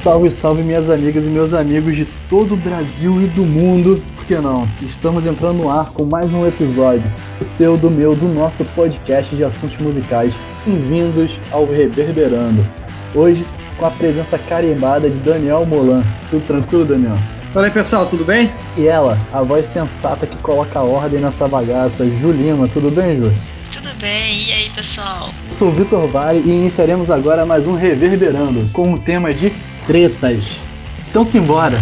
Salve, salve minhas amigas e meus amigos de todo o Brasil e do mundo. Por que não? Estamos entrando no ar com mais um episódio, o seu, do meu, do nosso podcast de assuntos musicais. Bem-vindos ao Reverberando. Hoje, com a presença carimbada de Daniel Molan. Tudo tranquilo, Daniel? Fala aí, pessoal, tudo bem? E ela, a voz sensata que coloca ordem nessa bagaça, Julima. Tudo bem, Ju? Tudo bem, e aí, pessoal? Sou o Vitor Vale e iniciaremos agora mais um Reverberando, com o tema de tretas. Então simbora!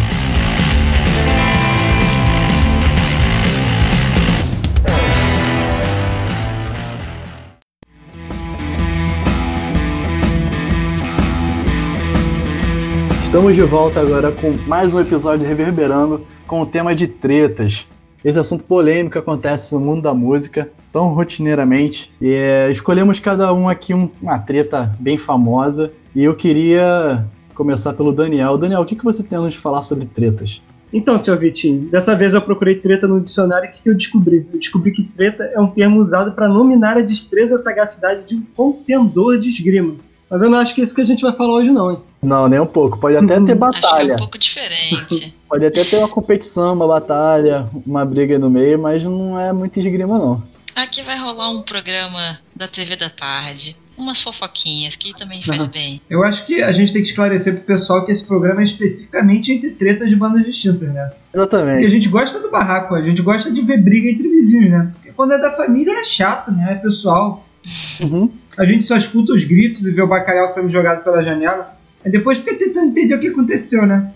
Estamos de volta agora com mais um episódio Reverberando com o tema de tretas. Esse assunto polêmico acontece no mundo da música tão rotineiramente. E é, escolhemos cada um aqui um, uma treta bem famosa. E eu queria começar pelo Daniel. Daniel, o que, que você tem a nos falar sobre tretas? Então, senhor Vitinho, dessa vez eu procurei treta no dicionário e o que eu descobri? Eu descobri que treta é um termo usado para nominar a destreza e a sagacidade de um contendor de esgrima. Mas eu não acho que é isso que a gente vai falar hoje, não, hein? Não, nem um pouco. Pode até ter batalha. Acho que é um pouco diferente. Pode até ter uma competição, uma batalha, uma briga no meio, mas não é muito esgrima, não. Aqui vai rolar um programa da TV da tarde. Umas fofoquinhas que também faz uhum. bem. Eu acho que a gente tem que esclarecer pro pessoal que esse programa é especificamente entre tretas de bandas distintas, né? Exatamente. Porque a gente gosta do barraco, a gente gosta de ver briga entre vizinhos, né? Porque quando é da família é chato, né? É pessoal. Uhum. A gente só escuta os gritos e vê o bacalhau sendo jogado pela janela. Aí depois fica tentando entender o que aconteceu, né?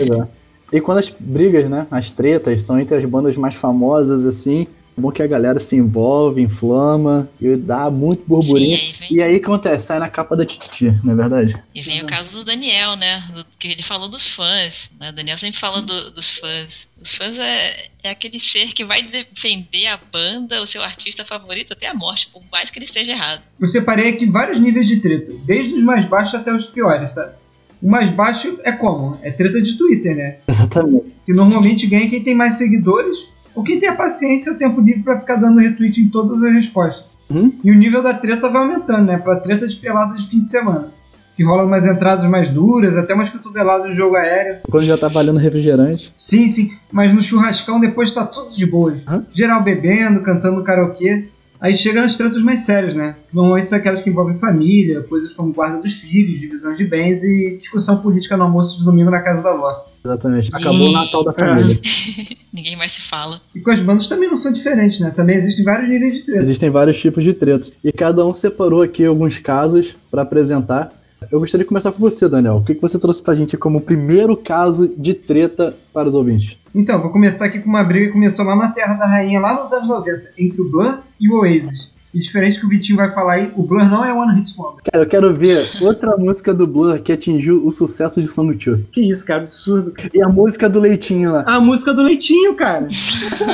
É. E quando as brigas, né, as tretas são entre as bandas mais famosas, assim, é bom que a galera se envolve, inflama e dá muito burburinho. Sim, aí vem... E aí acontece, sai na capa da Tititi, não é verdade? E vem o caso do Daniel, né? Do, que ele falou dos fãs. Né? O Daniel sempre fala do, dos fãs. Os fãs é, é aquele ser que vai defender a banda, o seu artista favorito até a morte, por mais que ele esteja errado. Eu separei aqui vários níveis de treta, desde os mais baixos até os piores, sabe? O mais baixo é como? É treta de Twitter, né? Exatamente. Que normalmente ganha quem tem mais seguidores ou quem tem a paciência e o tempo livre para ficar dando retweet em todas as respostas. Uhum. E o nível da treta vai aumentando, né? Pra treta de pelada de fim de semana. Que rola umas entradas mais duras, até umas cotoveladas no jogo aéreo. Quando já tá valendo refrigerante. Sim, sim. Mas no churrascão depois tá tudo de boa. Uhum. Geral bebendo, cantando karaokê. Aí chega nas tretas mais sérias, né? Normalmente são aquelas que envolvem família, coisas como guarda dos filhos, divisão de bens e discussão política no almoço de domingo na casa da Ló. Exatamente. Acabou e... o Natal da família. É. Ninguém mais se fala. E com as bandas também não são diferentes, né? Também existem vários níveis de treta. Existem vários tipos de treta. E cada um separou aqui alguns casos para apresentar. Eu gostaria de começar com você, Daniel. O que você trouxe pra gente como primeiro caso de treta para os ouvintes? Então, vou começar aqui com uma briga que começou lá na Terra da Rainha, lá nos anos 90, entre o Blur e o Oasis. E diferente que o Vitinho vai falar aí, o Blur não é One Hit Wonder. Cara, eu quero ver outra música do Blur que atingiu o sucesso de Song 2. Que isso, cara, absurdo. E a música do Leitinho lá. A música do Leitinho, cara.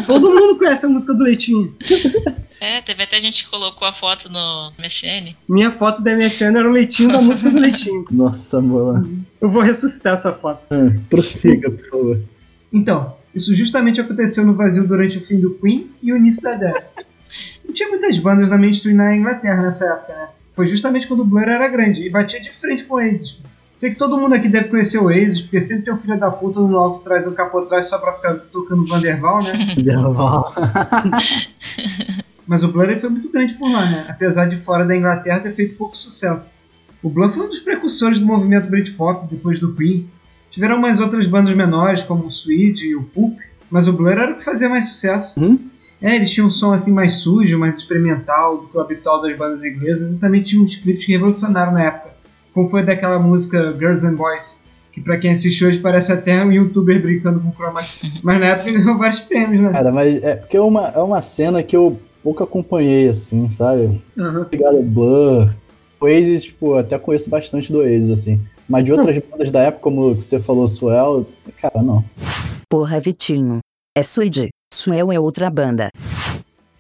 Todo mundo conhece a música do Leitinho. É, teve até gente que colocou a foto no MSN. Minha foto da MSN era o Leitinho da música do Leitinho. Nossa, mola. Eu vou ressuscitar essa foto. É, prossiga, por favor. Então, isso justamente aconteceu no vazio durante o fim do Queen e o início da Death. Não tinha muitas bandas da mainstream na Inglaterra nessa época, né? Foi justamente quando o Blur era grande e batia de frente com o Oasis. Sei que todo mundo aqui deve conhecer o Oasis, porque sempre tem um filho da puta no alto que traz um capô atrás só pra ficar tocando Vanderval, né? Vanderval. Mas o Blur foi muito grande por lá, né? Apesar de fora da Inglaterra ter feito pouco sucesso. O Blur foi um dos precursores do movimento Britpop depois do Queen. Tiveram mais outras bandas menores, como o Swede e o Pulp, mas o Blur era o que fazia mais sucesso. Hum? É, eles tinham um som assim mais sujo, mais experimental do que o habitual das bandas inglesas e também tinham uns clipes que revolucionaram na época, como foi daquela música Girls and Boys, que pra quem assiste hoje parece até um youtuber brincando com chroma key. Mas na época ganhou vários prêmios, né? Cara, mas é porque é uma, é uma cena que eu pouco acompanhei, assim, sabe? Uhum. Ligado Blur. Oasis, tipo, até conheço bastante do Oasis, assim. Mas de outras bandas da época, como você falou, Swell, cara, não. Porra, Vitinho. É Suede. Swell é outra banda.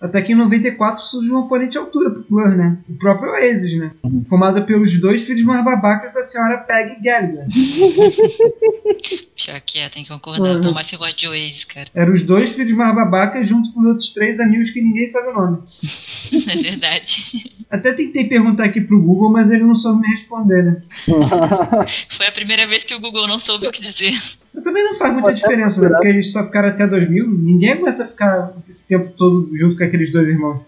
Até que em 94 surge um oponente à altura pro Blur, né? O próprio Oasis, né? Formado pelos dois filhos mais babacas da senhora Peggy Gallagher. Pior que é, tem que concordar. Uhum. Você gosta de Oasis, cara. Eram os dois filhos mais babacas junto com outros três amigos que ninguém sabe o nome. é verdade. Até tentei perguntar aqui pro Google, mas ele não soube me responder, né? Foi a primeira vez que o Google não soube o que dizer. Também não faz muita diferença, né? Porque eles só ficaram até 2000. Ninguém aguenta ficar esse tempo todo junto com aqueles dois irmãos.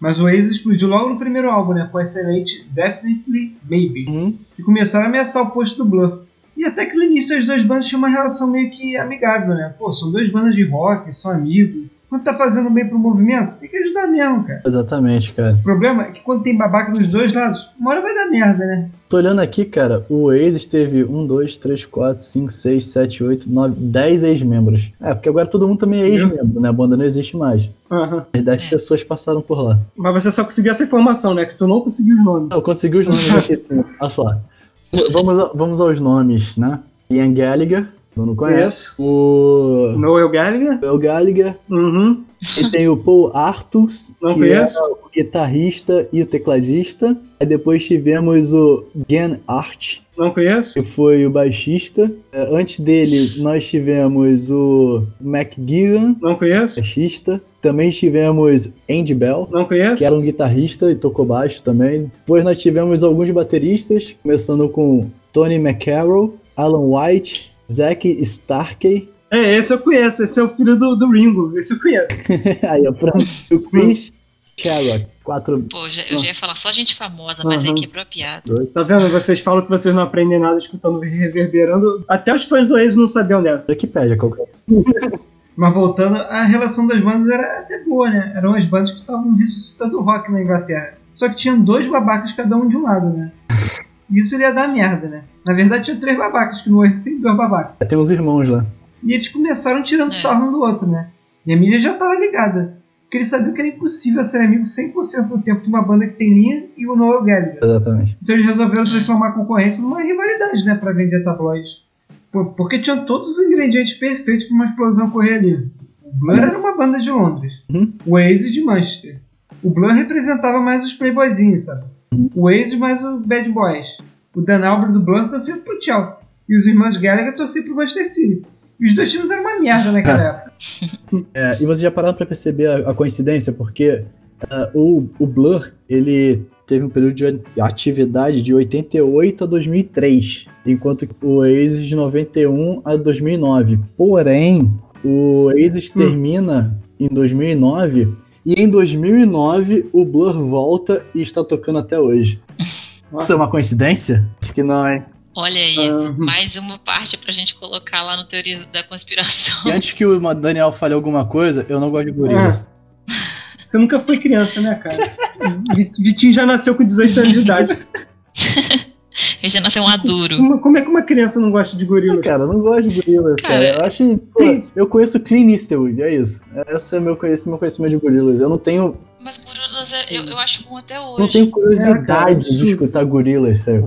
Mas o Oasis explodiu logo no primeiro álbum, né? Com a excelente Definitely Maybe. Uhum. E começaram a ameaçar o posto do Blur. E até que no início as duas bandas tinham uma relação meio que amigável, né? Pô, são duas bandas de rock, são amigos quando tá fazendo bem pro movimento, tem que ajudar mesmo, cara. Exatamente, cara. O problema é que quando tem babaca nos dois lados, uma hora vai dar merda, né? Tô olhando aqui, cara, o Oasis teve 1, 2, 3, 4, 5, 6, 7, 8, 9, 10 ex-membros. É, porque agora todo mundo também é ex-membro, né? A banda não existe mais. Uhum. As 10 pessoas passaram por lá. Mas você só conseguiu essa informação, né? Que tu não conseguiu os nomes. Não, eu consegui os nomes aqui sim. Olha só. Vamos, vamos aos nomes, né? Ian Gallagher, Tu não conhece? O. Noel Gallagher? Noel Gallagher. Uhum. E tem o Paul Artus, não que conheço. é o guitarrista e o tecladista. Aí depois tivemos o Gen Art. Não conheço. Que foi o baixista. É, antes dele, nós tivemos o McGillan. Não conheço. Baixista. Também tivemos Andy Bell. Não conheço. Que era um guitarrista e tocou baixo também. Depois nós tivemos alguns bateristas, começando com Tony McCarroll, Alan White, Zack Starkey. É, esse eu conheço, esse é o filho do, do Ringo, esse eu conheço. Aí, ó, pronto. O Chris Sherrock. Quatro... Pô, já, eu já ia falar só gente famosa, mas uhum. aí quebrou a piada. Tá vendo? Vocês falam que vocês não aprendem nada escutando reverberando. Até os fãs do ex não sabiam dessa. Wikipedia, qualquer. Mas voltando, a relação das bandas era até boa, né? Eram as bandas que estavam ressuscitando o rock na Inglaterra. Só que tinham dois babacas cada um de um lado, né? Isso ia dar merda, né? Na verdade, tinha três babacas, que no Oasis tem dois babacas. É, tem uns irmãos lá. E eles começaram tirando é. sarro um do outro, né? E a mídia já tava ligada. Porque eles sabiam que era impossível ser amigo 100% do tempo de uma banda que tem linha e o Noel Gallagher. Exatamente. Então eles resolveram transformar a concorrência numa rivalidade, né? Pra vender tabloides. Porque tinham todos os ingredientes perfeitos para uma explosão correr ali. O Blur era uma banda de Londres. Uhum. O Oasis de Manchester. O Blur representava mais os playboyzinhos, sabe? O Waze mais o Bad Boys. O Dan Albert do Blur torcia pro Chelsea. E os irmãos Gallagher torciam pro Manchester City. E os dois times eram uma merda naquela época. É, e vocês já pararam pra perceber a, a coincidência? Porque uh, o, o Blur, ele teve um período de atividade de 88 a 2003, enquanto o Oasis de 91 a 2009. Porém, o Oasis hum. termina em 2009 e em 2009, o Blur volta e está tocando até hoje. Isso é uma coincidência? Acho que não, hein? Olha aí, uhum. mais uma parte pra gente colocar lá no Teoria da Conspiração. E antes que o Daniel fale alguma coisa, eu não gosto de gorilas. É. Você nunca foi criança, né, cara? Vitinho já nasceu com 18 anos de idade. Ele já nasceu um aduro. Como é que uma criança não gosta de gorilas? Cara, eu não gosto de gorilas, cara. cara. Eu acho. Pô, eu conheço Clean Eastwood, é isso. Esse é meu, esse é meu conhecimento de gorilas. Eu não tenho. Mas gorilas é, eu, eu acho bom até hoje. Não tenho curiosidade é, de escutar gorilas, sabe?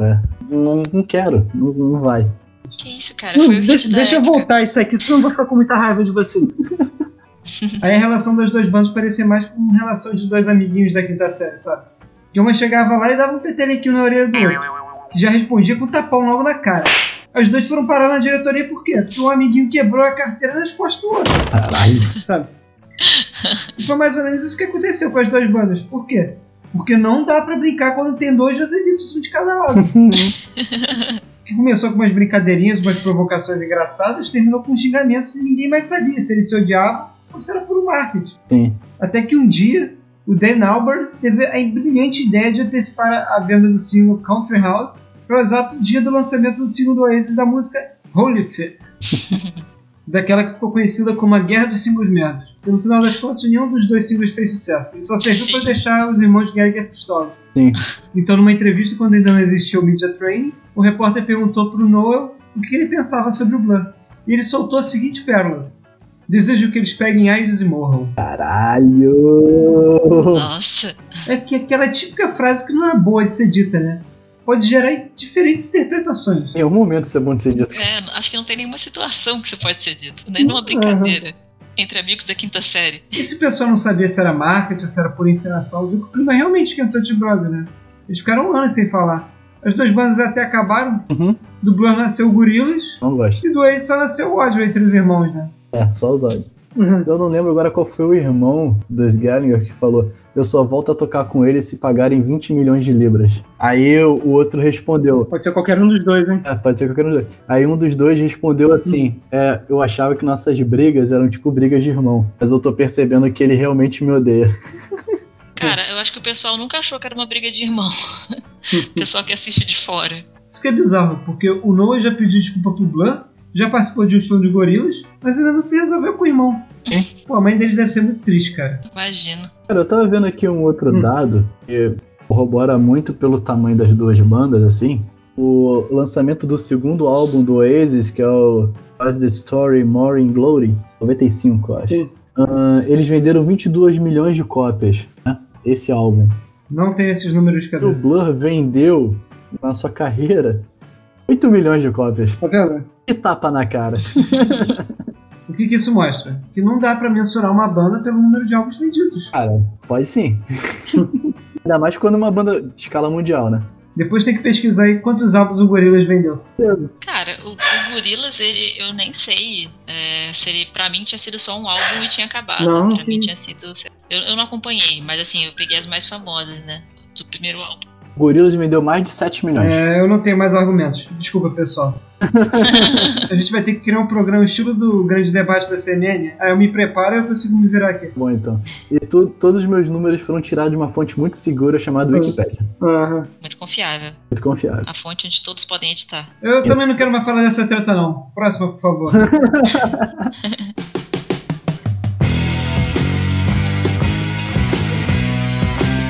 Não, não quero, não, não vai. Que isso, cara? Foi hum, deixa deixa eu voltar isso aqui, senão eu vou ficar com muita raiva de você. Aí a relação das duas bandas parecia mais como uma relação de dois amiguinhos da quinta série, sabe? Que uma chegava lá e dava um petelequinho na orelha do outro que já respondia com um tapão logo na cara. Os dois foram parar na diretoria por quê? Porque um amiguinho quebrou a carteira nas costas do outro. Caralho. Sabe? E foi mais ou menos isso que aconteceu com as duas bandas. Por quê? Porque não dá para brincar quando tem dois Joselitos, um de cada lado. que começou com umas brincadeirinhas, umas provocações engraçadas, terminou com xingamentos e ninguém mais sabia se eles se odiavam ou se era por um marketing. Sim. Até que um dia o Dan Albert teve a brilhante ideia de antecipar a venda do single Country House para o exato dia do lançamento do single do Oasis da música Holy Fit, daquela que ficou conhecida como a Guerra dos Singles Merdas. E no final das contas, nenhum dos dois singles fez sucesso. E só serviu para deixar os irmãos Gallagher pistola. Sim. Então, numa entrevista, quando ainda não existia o Media Train, o repórter perguntou para o Noel o que ele pensava sobre o Blur. E ele soltou a seguinte pérola. Desejo que eles peguem AIDS e morram. Caralho! Nossa! É que aquela típica frase que não é boa de ser dita, né? Pode gerar diferentes interpretações. Em algum momento isso é bom de ser dito. É, acho que não tem nenhuma situação que isso pode ser dito, nem numa brincadeira. Uhum. entre amigos da quinta série. E se o pessoal não sabia se era marketing ou se era por encenação, viu que o clima realmente esquentou de brother, né? Eles ficaram um ano sem falar. As duas bandas até acabaram. Uhum. Do Blur nasceu o Gorillaz Não gosto. e do Ace só nasceu o ódio entre os irmãos, né? É, só os olhos. Uhum. Eu não lembro agora qual foi o irmão dos Gallagher que falou: Eu só volto a tocar com ele se pagarem 20 milhões de libras. Aí o outro respondeu: Pode ser qualquer um dos dois, hein? É, pode ser qualquer um dos dois. Aí um dos dois respondeu assim: é, Eu achava que nossas brigas eram tipo brigas de irmão, mas eu tô percebendo que ele realmente me odeia. Cara, eu acho que o pessoal nunca achou que era uma briga de irmão. o pessoal que assiste de fora. Isso que é bizarro, porque o Noah já pediu desculpa pro Blur, já participou de um show de gorilas, mas ainda não se resolveu com o irmão. Pô, a mãe deles deve ser muito triste, cara. Imagino. Cara, eu tava vendo aqui um outro Hum. dado que corrobora muito pelo tamanho das duas bandas, assim. O lançamento do segundo álbum do Oasis, que é o As the Story More in Glory, 95, eu acho. Sim. Ah, eles venderam 22 milhões de cópias, né? Esse álbum. Não tem esses números de O cabeça. Blur vendeu, na sua carreira, 8 milhões de cópias. Tá vendo? Que tapa na cara. O que, que isso mostra? Que não dá pra mensurar uma banda pelo número de álbuns vendidos. Cara, pode sim. Ainda mais quando uma banda de escala mundial, né? Depois tem que pesquisar aí quantos álbuns o Gorillaz vendeu. Cara, o, o Gorillaz, ele, eu nem sei é, se ele, pra mim, tinha sido só um álbum e tinha acabado. Não, pra mim tinha sido. Eu, eu não acompanhei, mas assim, eu peguei as mais famosas, né? Do primeiro álbum. O Gorillaz vendeu mais de 7 milhões. É, eu não tenho mais argumentos. Desculpa, pessoal. a gente vai ter que criar um programa estilo do grande debate da CNN. Aí eu me preparo e eu consigo me virar aqui. Bom, então. E tu- todos os meus números foram tirados de uma fonte muito segura chamada Wikipedia. Aham. Muito confiável. Muito confiável. A fonte onde todos podem editar. Eu também não quero mais falar dessa treta, não. Próxima, por favor.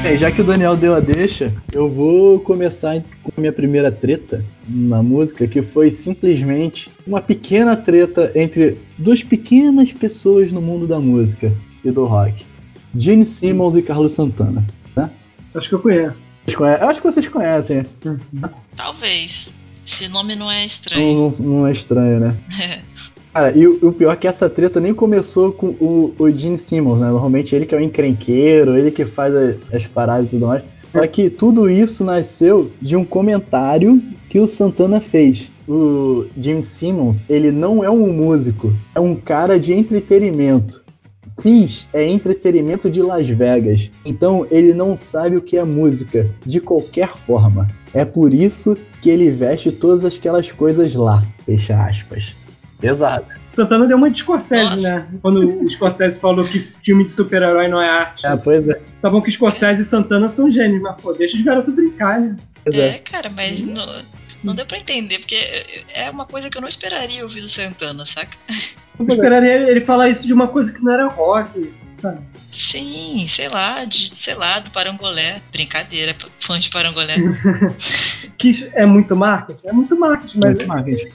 É, já que o Daniel deu a deixa, eu vou começar com a minha primeira treta na música, que foi simplesmente uma pequena treta entre duas pequenas pessoas no mundo da música e do rock. Gene Simmons e Carlos Santana. Acho que eu conheço. Eu acho que vocês conhecem, né? Talvez. Esse nome não é estranho. Não, não- não é estranho, né? Cara, e o, o pior é que essa treta nem começou com o, o Gene Simmons, né? Normalmente ele que é o encrenqueiro, ele que faz a- as paradas e tudo mais. Só que tudo isso nasceu de um comentário que o Santana fez. O Gene Simmons, ele não é um músico, é um cara de entretenimento. Fiz é entretenimento de Las Vegas. Então ele não sabe o que é música, de qualquer forma. É por isso que ele veste todas aquelas coisas lá. Fecha aspas. Pesado. Santana deu uma de Scorsese, Nossa. né? Quando o Scorsese falou que filme de super-herói não é arte. É, pois é. Tá bom que Scorsese e Santana são gênios, mas pô, deixa os garotos brincar, né? Pois É, é. cara, mas não, não deu pra entender, porque é uma coisa que eu não esperaria ouvir do Santana, saca? Eu esperaria ele falar isso de uma coisa que não era rock, sabe? Sim, sei lá, de, sei lá, do Parangolé. Brincadeira, fã de Parangolé. Que é muito marketing? É muito marketing, mas, Muito marketing.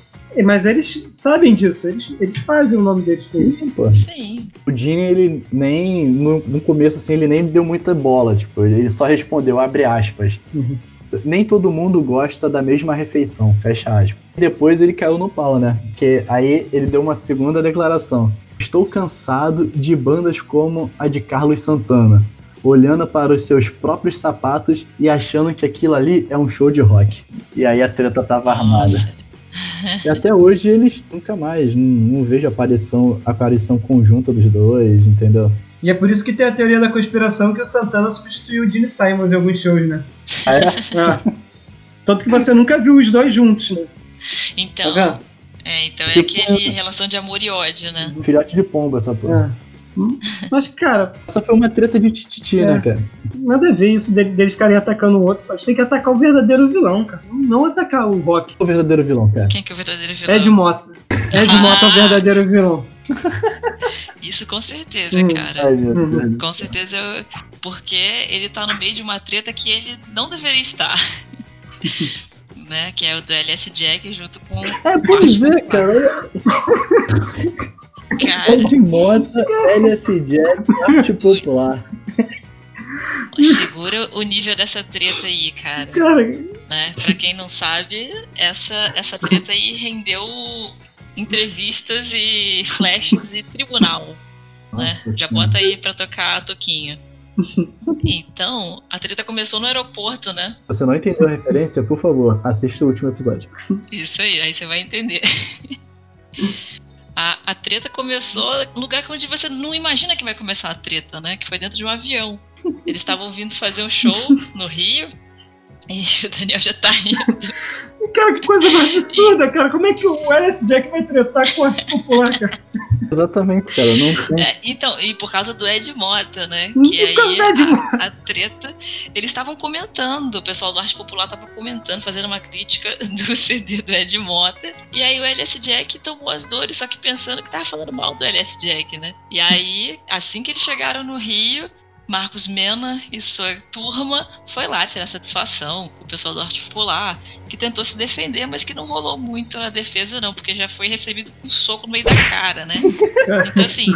Mas eles sabem disso, eles, eles fazem o nome deles com isso. Sim, pô. Sim. O Gene, ele nem. No, no começo, assim, ele nem deu muita bola. Tipo, ele só respondeu, abre aspas. Uhum. Nem todo mundo gosta da mesma refeição, fecha aspas. E depois ele caiu no pau, né? Porque aí ele deu uma segunda declaração. Estou cansado de bandas como a de Carlos Santana, olhando para os seus próprios sapatos e achando que aquilo ali é um show de rock. E aí a treta tava armada. E até hoje eles nunca mais, não, não vejo aparição, aparição conjunta dos dois, entendeu? E é por isso que tem a teoria da conspiração que o Santana substituiu o Gene Simons em alguns shows, né? É. Tanto que você nunca viu os dois juntos, né? Então, Tá é, então é Tipo- aquele relação de amor e ódio, né? Filhote de pomba essa porra. É. Mas, cara, Essa foi uma treta de tititi, É. né, cara? nada a ver isso dele- deles ficarem atacando o outro. A gente tem que atacar o verdadeiro vilão, cara. Não atacar o rock. O verdadeiro vilão, cara. Quem que é o verdadeiro vilão? Ed Mota. Ed Mota é o verdadeiro vilão. Isso com certeza, Hum, cara. Ai, Uhum. Com certeza, eu- porque ele tá no meio de uma treta que ele não deveria estar. né? Que é o do LS Jack junto com. É, pois é, cara. Cara, Ed Mota, LS Jack, arte popular. segura o nível dessa treta aí, cara. Cara, Né? Pra quem não sabe, essa, essa treta aí rendeu entrevistas e flashes e tribunal. né? Já bota aí pra tocar a toquinha. Então, a treta começou no aeroporto, né? Você não entendeu a referência? Por favor, assista o último episódio. Isso aí, aí você vai entender. A, a treta começou no lugar onde você não imagina que vai começar a treta, né? Que foi dentro de um avião. Eles estavam vindo fazer um show no Rio. E o Daniel já tá rindo. Cara, que coisa mais absurda, cara. Como é que o Alice Jack vai tretar com a popular, cara? Exatamente, cara. Não. É, então, e por causa do Ed Mota, né? Por Que causa aí do Ed Mota. a, a treta. Eles estavam comentando, o pessoal do Arte Popular tava comentando, fazendo uma crítica do CD do Ed Mota. E aí o LS Jack tomou as dores, só que pensando que tava falando mal do LS Jack, né? E aí, assim que eles chegaram no Rio. Marcos Mena e sua turma foi lá tirar satisfação com o pessoal do Arte Popular, que tentou se defender, mas que não rolou muito a defesa, não, porque já foi recebido com um soco no meio da cara, né? Então, assim,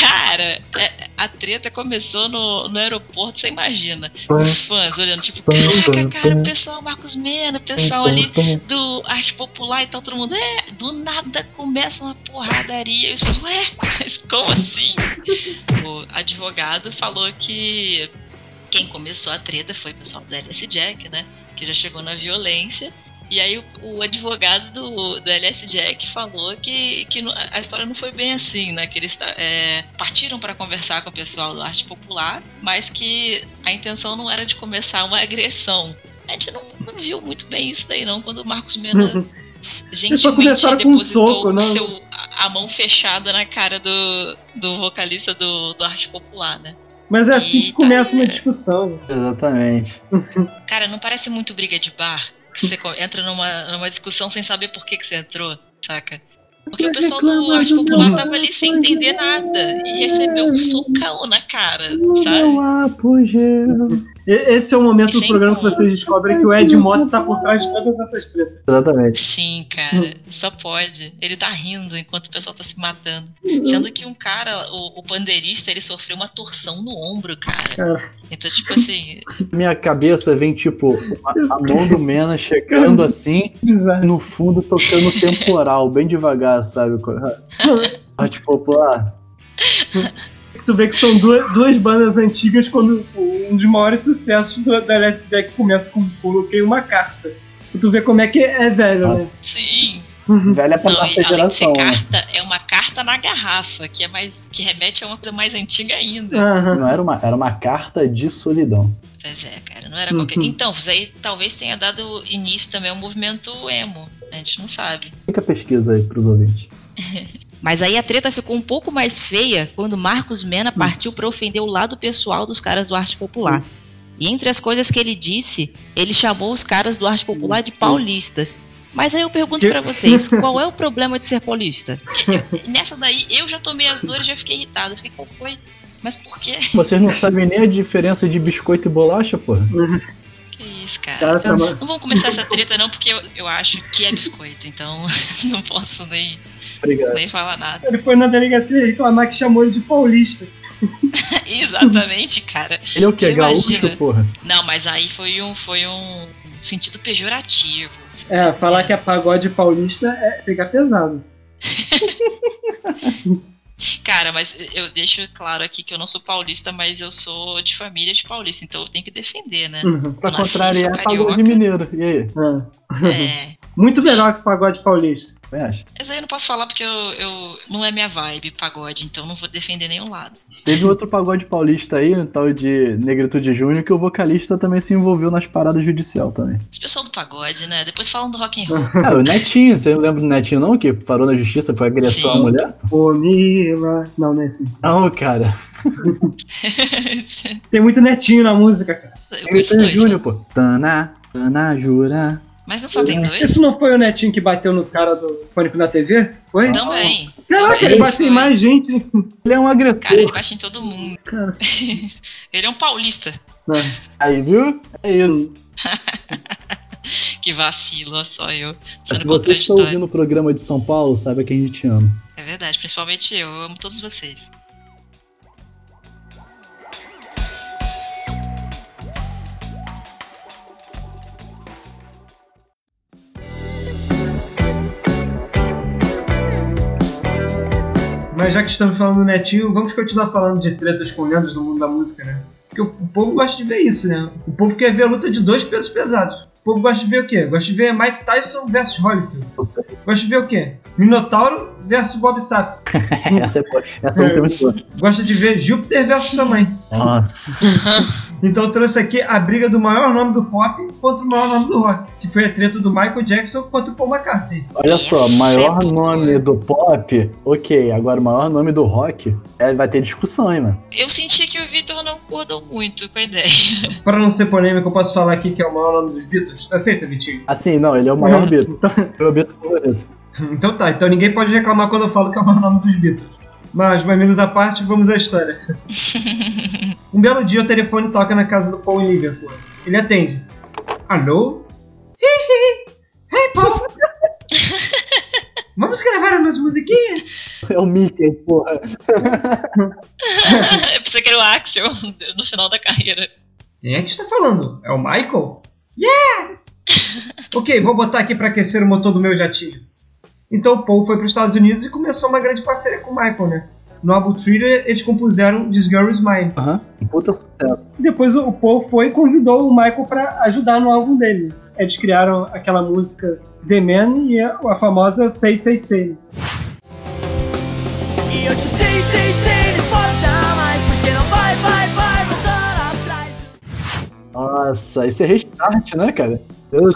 cara, é- a treta começou no, no aeroporto, você imagina. Os fãs olhando, tipo, caraca, cara, o pessoal Marcos Mena, o pessoal ali do Arte Popular e tal, todo mundo, é, do nada começa uma porradaria. E os fãs, ué, mas como assim? O advogado falou que quem começou a treta foi o pessoal do LS Jack, né? Que já chegou na violência. E aí o, o advogado do, do LS Jack falou que, que não- a história não foi bem assim, né? Que eles é, partiram para conversar com o pessoal do Arte Popular, mas que a intenção não era de começar uma agressão. A gente não, não viu muito bem isso daí, não, quando o Marcos Mena gentilmente começaram com um depositou soco, né? seu- a, mão fechada na cara do, do vocalista do, do Arte Popular, né? Mas é assim que Eita, começa uma é. discussão. Exatamente. Cara, não parece muito briga de bar? Você entra numa, numa discussão sem saber por que, que você entrou, saca? Porque o pessoal do Arte Popular tava ali sem entender nada e recebeu um socão na cara, sabe? Esse é o momento do programa que vocês descobrem que o Ed Mota tá por trás de todas essas tretas. Exatamente. Sim, cara, só pode. Ele tá rindo enquanto o pessoal tá se matando. Sendo que um cara, o, o pandeirista, ele sofreu uma torção no ombro, cara. Cara. Então, tipo assim, Minha cabeça vem, tipo, a, a mão do Mena chegando assim, no fundo tocando temporal, bem devagar, sabe? Arte popular. Tu vê que são duas, duas bandas antigas quando um dos maiores sucessos do, da LS Jack começa com coloquei uma carta. Tu vê como é que é velho, né? sim. Velha pra Não, além de ser geração, carta, é uma carta na garrafa, que é mais. que remete a uma coisa mais antiga ainda. Aham. Não era uma, era uma carta de solidão. Pois é, cara, não era Uhum. qualquer. Então, isso aí talvez tenha dado início também ao movimento emo. A gente não sabe. Fica a pesquisa aí pros ouvintes. Mas aí a treta ficou um pouco mais feia quando Marcos Mena partiu para ofender o lado pessoal dos caras do Arte Popular. E entre as coisas que ele disse, ele chamou os caras do Arte Popular de paulistas. Mas aí eu pergunto pra vocês, qual é o problema de ser paulista? Nessa daí eu já tomei as dores, já fiquei irritado. Fiquei, qual foi? Mas por quê? Vocês não sabem nem a diferença de biscoito e bolacha, porra? Que isso, cara? Cara, mal. Não vamos começar essa treta não, porque eu, eu acho que é biscoito, então não posso nem, Obrigado. nem falar nada. Ele foi na delegacia reclamar que chamou ele de paulista. Exatamente, cara. Ele é o quê? Você Gaúcho, imagina? porra? Não, mas aí foi um, foi um sentido pejorativo. É, falar que é pagode paulista é pegar pesado. Cara, mas eu deixo claro aqui que eu não sou paulista, mas eu sou de família de paulista, então eu tenho que defender, né? Uhum. Pra Nasci, contrariar, pagode mineiro. E aí? É. É. Muito melhor que pagode paulista. Você acha? Mas aí eu não posso falar porque eu, eu não é minha vibe pagode, então não vou defender nenhum lado. Teve outro pagode paulista aí, um tal de Negritude Júnior, que o vocalista também se envolveu nas paradas judicial também. Esse pessoal do pagode, né? Depois falam do rock and roll. Ah, o Netinho, você não lembra do Netinho não? Que parou na justiça por agressão à mulher? Ô, Mila. Não, não é assim. Não, cara. Tem muito netinho na música, cara. eu Negritude dois. Júnior, né? pô. Tana, Tana, jura. Mas não só tem dois? Esse não foi o netinho que bateu no cara do Pânico na TV? Foi? Também. Caraca, Também ele bateu em mais gente. Ele é um agressor. Cara, ele bate em todo mundo. Cara. Ele é um paulista. Aí, viu? É isso. Que vacilo, só eu. Se Sendo você está ouvindo o programa de São Paulo, saiba que a gente ama. É verdade, principalmente eu. Eu amo todos vocês. Mas já que estamos falando do Netinho, vamos continuar falando de tretas com lendas no mundo da música, né? Porque o, o povo gosta de ver isso, né? O povo quer ver a luta de dois pesos pesados. O povo gosta de ver o quê? Gosta de ver Mike Tyson versus Holyfield. Gosta de ver o quê? Minotauro versus Bob Sapp. essa é boa. Essa é muito boa. Gosta de ver Júpiter versus sua mãe. Nossa. Então eu trouxe aqui a briga do maior nome do pop contra o maior nome do rock, que foi a treta do Michael Jackson contra o Paul McCartney. Olha só, maior nome do pop, ok. Agora, o maior nome do rock, é, vai ter discussão, hein, mano. Eu senti que o Vitor não concordou muito com a ideia. Para não ser polêmico, eu posso falar aqui que é o maior nome dos Beatles? Aceita, Vitinho? Assim, não, ele é o maior Beatle. É o Beatle favorito. Então tá, então ninguém pode reclamar quando eu falo que é o maior nome dos Beatles. Mas, mais menos à parte, vamos à história. um belo dia o telefone toca na casa do Paul em Liverpool. Ele atende. Alô? Hihi! Hey, Paul! Vamos gravar umas musiquinhas? É o Mickey, porra. Eu pensei que era o Axel no final da carreira. Quem é que está falando? É o Michael? Yeah! ok, vou botar aqui para aquecer o motor do meu jatinho. Então o Paul foi para os Estados Unidos e começou uma grande parceria com o Michael, né? No álbum Thriller, eles compuseram This Girl Is Mine. Aham, um puta sucesso. Depois o Paul foi e convidou o Michael pra ajudar no álbum dele. Eles criaram aquela música The Man e a, a famosa Say Say Say. E hoje sei, sei, sei, não importa mais Porque não vai, vai, vai voltar atrás Nossa, isso é restart, né, cara? Meu Deus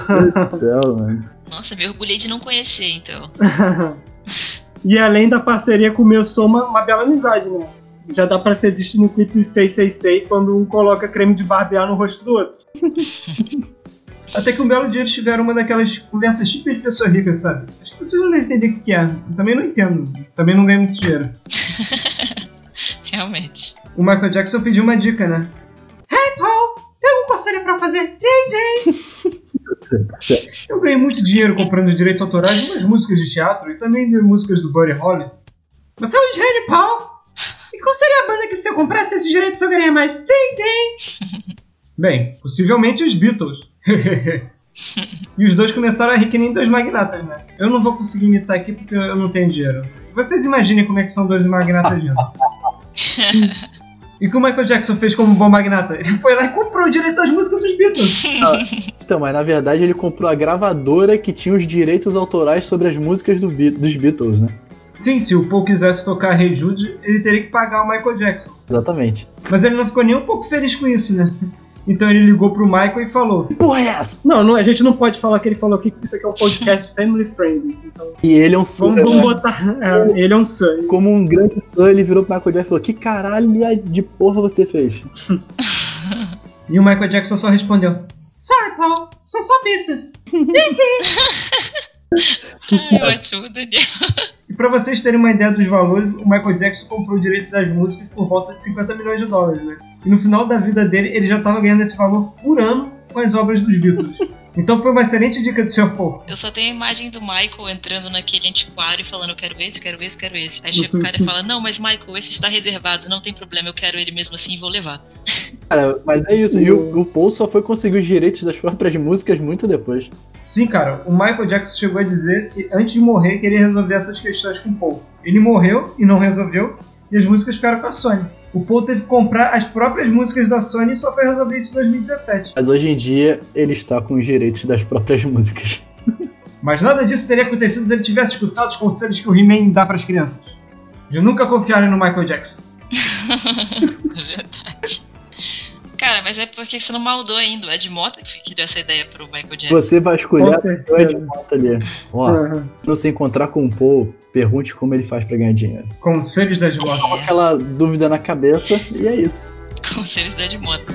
do céu, mano. Nossa, me orgulhei de não conhecer, então. e além da parceria começou uma, uma bela amizade, né? Já dá pra ser visto no clipe Say Say Say quando um coloca creme de barbear no rosto do outro. Até que um belo dia eles tiveram uma daquelas conversas típicas de pessoa rica, sabe? Acho que vocês não devem entender o que é. Eu também não entendo. Também não ganho muito dinheiro. Realmente. O Michael Jackson pediu uma dica, né? Hey, Paul! Tem algum conselho pra fazer? Tem, tem! Eu ganhei muito dinheiro comprando os direitos autorais de umas músicas de teatro e também de músicas do Buddy Holly. Você é um gênio, Paul! E qual seria a banda que se eu comprasse esses direitos eu ganharia mais? Tem, tem! Bem, possivelmente os Beatles. e os dois começaram a rir que nem dois magnatas, né? Eu não vou conseguir imitar aqui porque eu não tenho dinheiro. Vocês imaginem como é que são dois magnatas rindo. E o que o Michael Jackson fez como bom magnata? Ele foi lá e comprou o direito das músicas dos Beatles. Então, mas na verdade ele comprou a gravadora que tinha os direitos autorais sobre as músicas do Be- dos Beatles, né? Sim, se o Paul quisesse tocar Hey Jude, ele teria que pagar o Michael Jackson. Exatamente. Mas ele não ficou nem um pouco feliz com isso, né? Então ele ligou pro Michael e falou: Porra é essa? Não, não, a gente não pode falar que ele falou aqui que isso aqui é um podcast family friendly. Então, E ele é um fã, vamos, vamos botar. é, ele é um son. Como um grande fã, ele virou pro Michael Jackson e falou: Que caralho de porra você fez? E o Michael Jackson só respondeu: Sorry, Paul, sou só business. Ai, ótimo, Daniel. E pra vocês terem uma ideia dos valores, o Michael Jackson comprou o direito das músicas por volta de 50 milhões de dólares, né? E no final da vida dele, ele já tava ganhando esse valor por ano com as obras dos Beatles. Então foi uma excelente dica do Sr. Paul. Eu só tenho a imagem do Michael entrando naquele antiquário e falando: Eu quero esse, quero esse, quero esse. Aí chega o cara e fala: Não, mas Michael, esse está reservado, não tem problema, eu quero ele mesmo assim e vou levar. Cara, mas é isso. E o, o Paul só foi conseguir os direitos das próprias músicas muito depois. Sim, cara, o Michael Jackson chegou a dizer que antes de morrer queria resolver essas questões com o Paul. Ele morreu e não resolveu, e as músicas ficaram com a Sony. O Paul teve que comprar as próprias músicas da Sony e só foi resolver isso em 2017. Mas hoje em dia ele está com os direitos das próprias músicas. Mas nada disso teria acontecido se ele tivesse escutado os conselhos que o He-Man dá para as crianças. De nunca confiarem no Michael Jackson. Verdade. Cara, mas é porque você não maldou ainda. O Ed Mota que deu essa ideia pro Michael Jackson. Você vai escolher Com o. Ed Mota ali. Ó, Aham. quando você encontrar com o Paul, pergunte como ele faz pra ganhar dinheiro. Conselhos das vozes. Com aquela dúvida na cabeça, e é isso. Conselhos do Ed Mota.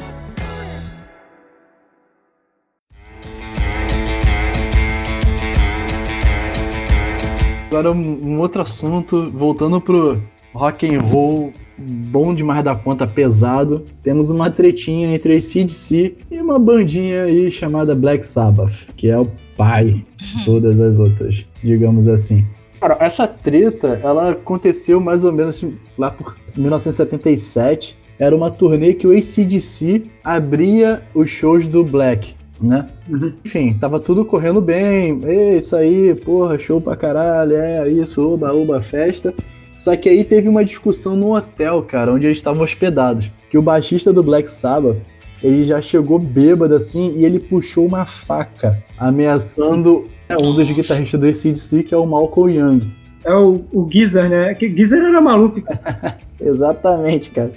Agora um, um outro assunto, voltando pro rock and roll bom demais da conta, pesado. Temos uma tretinha entre a CDC e uma bandinha aí chamada Black Sabbath, que é o pai de todas as outras, digamos assim. Cara, essa treta, ela aconteceu mais ou menos lá por 1977. Era uma turnê que o ACDC abria os shows do Black, né? Uhum. Enfim, tava tudo correndo bem. É isso aí, porra, show pra caralho, é isso, oba, oba, festa. Só que aí teve uma discussão no hotel, cara, onde eles estavam hospedados. Que o baixista do Black Sabbath, ele já chegou bêbado assim e ele puxou uma faca, ameaçando é, um dos guitarristas do ACDC, que é o Malcolm Young. É o, o Geezer, né? Que Geezer era maluco. Exatamente, cara.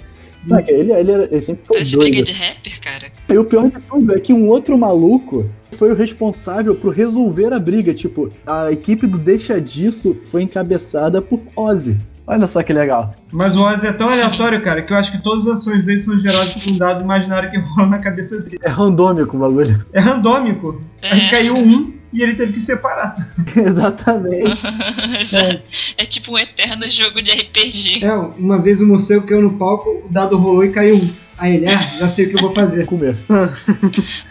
Não, que ele, ele, era- ele sempre foi Parece briga doido. de rapper, cara. E o pior de tudo é que um outro maluco foi o responsável por resolver a briga. Tipo, a equipe do Deixa Disso foi encabeçada por Ozzy. Olha só que legal. Mas o Ozzy é tão aleatório, cara, que eu acho que todas as ações dele são geradas por um dado imaginário que rola na cabeça dele. É randômico o bagulho. É randômico. Aí É. caiu um e ele teve que separar. Exatamente. é tipo um eterno jogo de RPG. É, uma vez o morcego caiu no palco, o dado rolou e caiu um. Aí ele, ah, já sei o que eu vou fazer. Comer.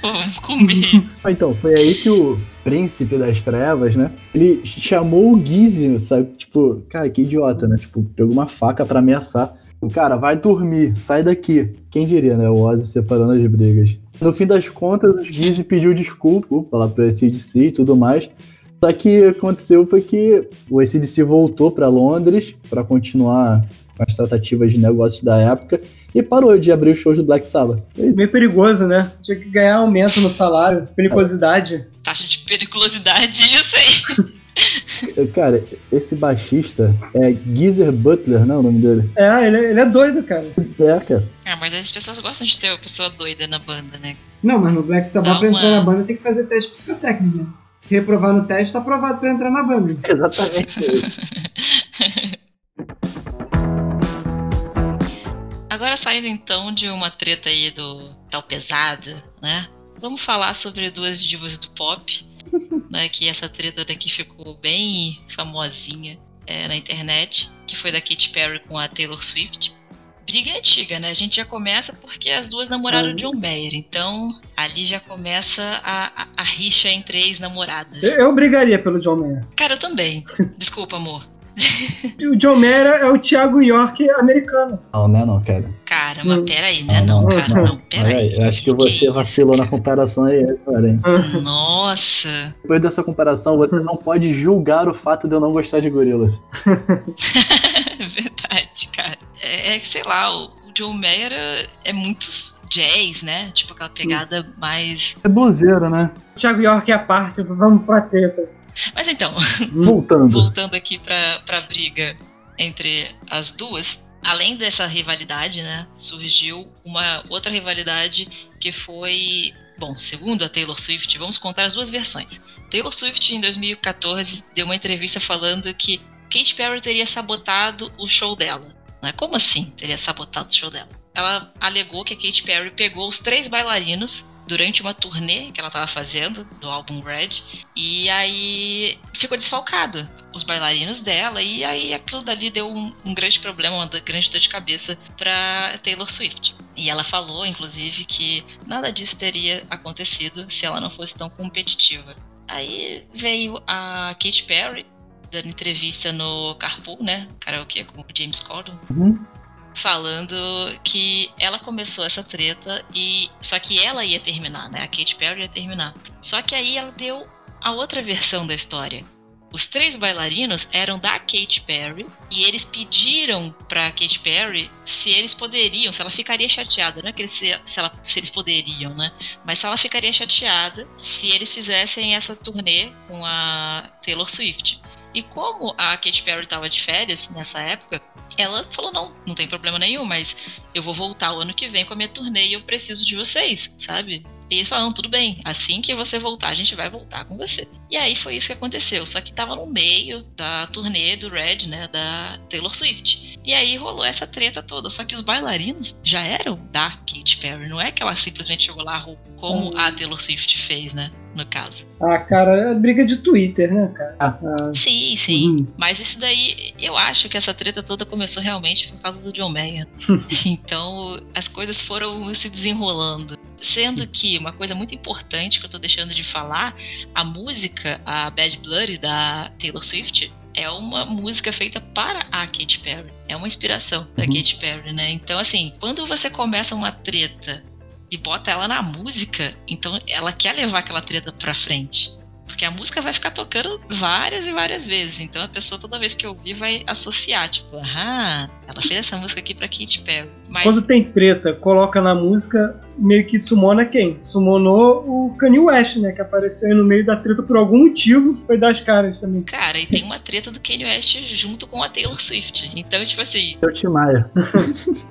Vamos comer. Ah, Então, foi aí que o príncipe das trevas, né? Ele chamou o Gizzy, sabe? Tipo, cara, que idiota, né? Tipo, pegou uma faca pra ameaçar. O cara, vai dormir, sai daqui. Quem diria, né? O Ozzy separando as brigas. No fim das contas, o Gizzy pediu desculpa lá pro ACDC e tudo mais. Só que o que aconteceu foi que o ACDC voltou pra Londres pra continuar com as tratativas de negócios da época e parou de abrir os shows do Black Sabbath. E Meio perigoso, né? Tinha que ganhar aumento no salário, periculosidade. Taxa de periculosidade, isso aí. Cara, esse baixista é Geezer Butler, não é o nome dele? É, ele, ele é doido, cara. É, cara. Ah, mas as pessoas gostam de ter uma pessoa doida na banda, né? Não, mas no Black Sabbath pra entrar na banda tem que fazer teste psicotécnico, né? Se reprovar no teste, tá aprovado pra entrar na banda. Exatamente. Agora saindo então de uma treta aí do tal pesado, né? Vamos falar sobre duas divas do pop, né? Que essa treta daqui ficou bem famosinha é, na internet, que foi da Katy Perry com a Taylor Swift. Briga antiga, né? A gente já começa porque as duas namoraram o John Mayer, então ali já começa a, a, a rixa entre ex-namoradas. Eu, eu brigaria pelo John Mayer. Cara, eu também. Desculpa, amor. E O John Mayer é o Thiago York americano. Não, né, não, cara. Cara, mas Hum. peraí, né? Não, cara, não, peraí. Olha aí, eu acho que você isso, vacilou na cara? comparação aí, cara. Nossa. Depois dessa comparação, você não pode julgar o fato de eu não gostar de gorilas. Verdade, cara. É, é que, sei lá, o, John Mayer é, é muito jazz, né? Tipo aquela pegada mais. É bluseiro, né? O Thiago York é a parte, vamos pra treta. Mas então, Voltando. voltando aqui pra, pra briga entre as duas, além dessa rivalidade, né? Surgiu uma outra rivalidade que foi. Bom, segundo a Taylor Swift, vamos contar as duas versões. Taylor Swift, em 2014, deu uma entrevista falando que Katy Perry teria sabotado o show dela. Né? Como assim teria sabotado o show dela? Ela alegou que a Katy Perry pegou os três bailarinos durante uma turnê que ela estava fazendo do álbum Red e aí ficou desfalcado os bailarinos dela e aí aquilo dali deu um, um grande problema, uma grande dor de cabeça para Taylor Swift. E ela falou, inclusive, que nada disso teria acontecido se ela não fosse tão competitiva. Aí veio a Katy Perry dando entrevista no Carpool, né? Karaokê com o James Corden. Uhum. Falando que ela começou essa treta e. Só que ela ia terminar, né? A Katy Perry ia terminar. Só que aí ela deu a outra versão da história. Os três bailarinos eram da Katy Perry e eles pediram pra Katy Perry se eles poderiam, se ela ficaria chateada, não é que eles, se, se ela- se eles poderiam, né? Mas se ela ficaria chateada se eles fizessem essa turnê com a Taylor Swift. E como a Katy Perry estava de férias nessa época, ela falou: não, não tem problema nenhum, mas eu vou voltar o ano que vem com a minha turnê e eu preciso de vocês, sabe? E eles falaram: tudo bem, assim que você voltar, a gente vai voltar com você. E aí foi isso que aconteceu, só que tava no meio da turnê do Red, né, da Taylor Swift. E aí rolou essa treta toda, só que os bailarinos já eram da Katy Perry, não é que ela simplesmente chegou lá como a Taylor Swift fez, né, no caso. Ah, cara, é briga de Twitter, né, cara? Ah. Ah, Sim, sim. uhum. Mas isso daí, eu acho que essa treta toda começou realmente por causa do John Mayer. então, as coisas foram se desenrolando. Sendo que uma coisa muito importante que eu tô deixando de falar, a música, a Bad Blood da Taylor Swift, é uma música feita para a Katy Perry. É uma inspiração da Uhum. Katy Perry, né? Então, assim, quando você começa uma treta e bota ela na música, então ela quer levar aquela treta pra frente. Porque a música vai ficar tocando várias e várias vezes. Então a pessoa, toda vez que ouvir, vai associar. Tipo, ah, ela fez essa música aqui pra Katy Perry. Mas, Quando tem treta, coloca na música, meio que sumona quem? Sumonou o Kanye West, né? Que apareceu aí no meio da treta por algum motivo, foi das caras também. cara, e tem uma treta do Kanye West junto com a Taylor Swift. Então, tipo assim, É o Tim Maia.